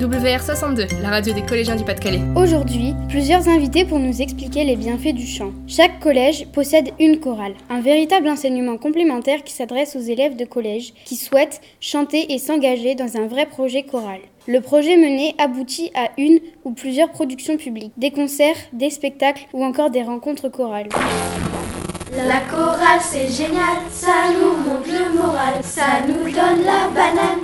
WR62, la radio des collégiens du Pas-de-Calais. Aujourd'hui, plusieurs invités pour nous expliquer les bienfaits du chant. Chaque collège possède une chorale, un véritable enseignement complémentaire qui s'adresse aux élèves de collège qui souhaitent chanter et s'engager dans un vrai projet choral. Le projet mené aboutit à une ou plusieurs productions publiques, des concerts, des spectacles ou encore des rencontres chorales. La chorale c'est génial, ça nous monte le moral, ça nous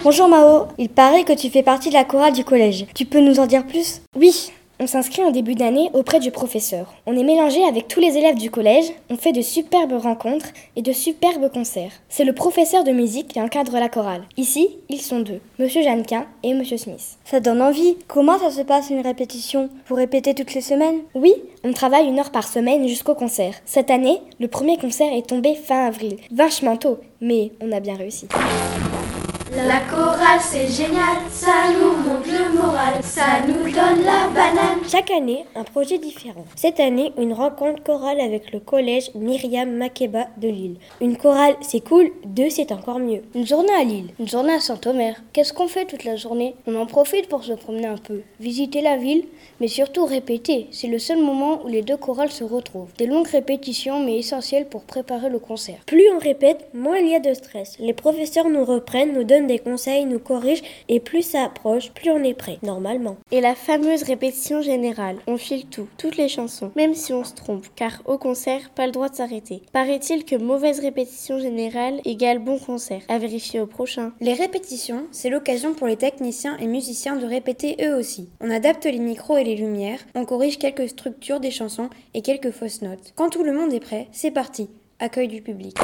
Bonjour Mao, il paraît que tu fais partie de la chorale du collège. Tu peux nous en dire plus? Oui, on s'inscrit en début d'année auprès du professeur. On est mélangé avec tous les élèves du collège, on fait de superbes rencontres et de superbes concerts. C'est le professeur de musique qui encadre la chorale. Ici, ils sont deux, Monsieur Jeannequin et Monsieur Smith. Ça donne envie? Comment ça se passe une répétition? Vous répétez toutes les semaines? Oui, on travaille une heure par semaine jusqu'au concert. Cette année, le premier concert est tombé fin avril. Vachement tôt, mais on a bien réussi. La chorale c'est génial, ça nous le moral, Chaque année, un projet différent. Cette année, une rencontre chorale avec le collège Myriam Makeba de Lille. Une chorale, c'est cool, deux, c'est encore mieux. Une journée à Lille, une journée à Saint-Omer. Qu'est-ce qu'on fait toute la journée? On en profite pour se promener un peu, visiter la ville, mais surtout répéter. C'est le seul moment où les deux chorales se retrouvent. Des longues répétitions, mais essentielles pour préparer le concert. Plus on répète, moins il y a de stress. Les professeurs nous reprennent, nous donnent des conseils, nous corrigent, et plus ça approche, plus on est prêt, normalement. Et la fameuse répétition générale, on file tout, toutes les chansons, même si on se trompe, car au concert, pas le droit de s'arrêter. Paraît-il que mauvaise répétition générale égale bon concert, à vérifier au prochain. Les répétitions, c'est l'occasion pour les techniciens et musiciens de répéter eux aussi. On adapte les micros et les lumières, on corrige quelques structures des chansons et quelques fausses notes. Quand tout le monde est prêt, c'est parti. Accueil du public.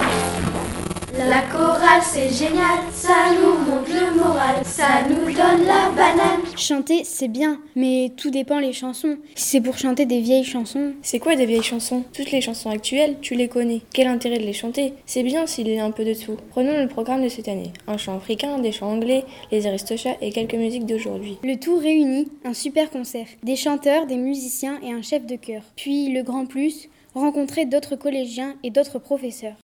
La chorale c'est génial, ça nous ça nous donne la banane. Chanter, c'est bien, mais tout dépend les chansons. Si c'est pour chanter des vieilles chansons. C'est quoi des vieilles chansons? Toutes les chansons actuelles, tu les connais. Quel intérêt de les chanter? C'est bien s'il y a un peu de tout. Prenons le programme de cette année. Un chant africain, des chants anglais, les aristochats et quelques musiques d'aujourd'hui. Le tout réunit un super concert. Des chanteurs, des musiciens et un chef de chœur. Puis le grand plus, rencontrer d'autres collégiens et d'autres professeurs.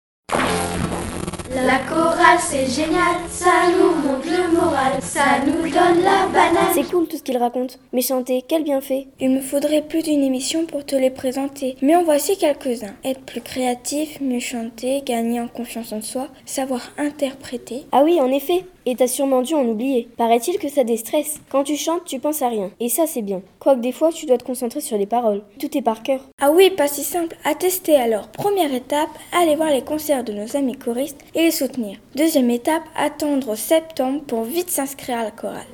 La chorale c'est génial, ça nous monte le moral, ça nous donne la banane. C'est cool tout ce qu'ils racontent, mais chanter, quel bienfait Il me faudrait plus d'une émission pour te les présenter, mais en voici quelques-uns. Être plus créatif, mieux chanter, gagner en confiance en soi, savoir interpréter. Ah oui, en effet, et t'as sûrement dû en oublier. Paraît-il que ça déstresse. Quand tu chantes, tu penses à rien. Et ça, c'est bien. Quoique des fois, tu dois te concentrer sur les paroles. Tout est par cœur. Ah oui, pas si simple. À alors. Première étape, aller voir les concerts de nos amis choristes et les soutenir. Deuxième étape, attendre septembre pour vite s'inscrire à la chorale.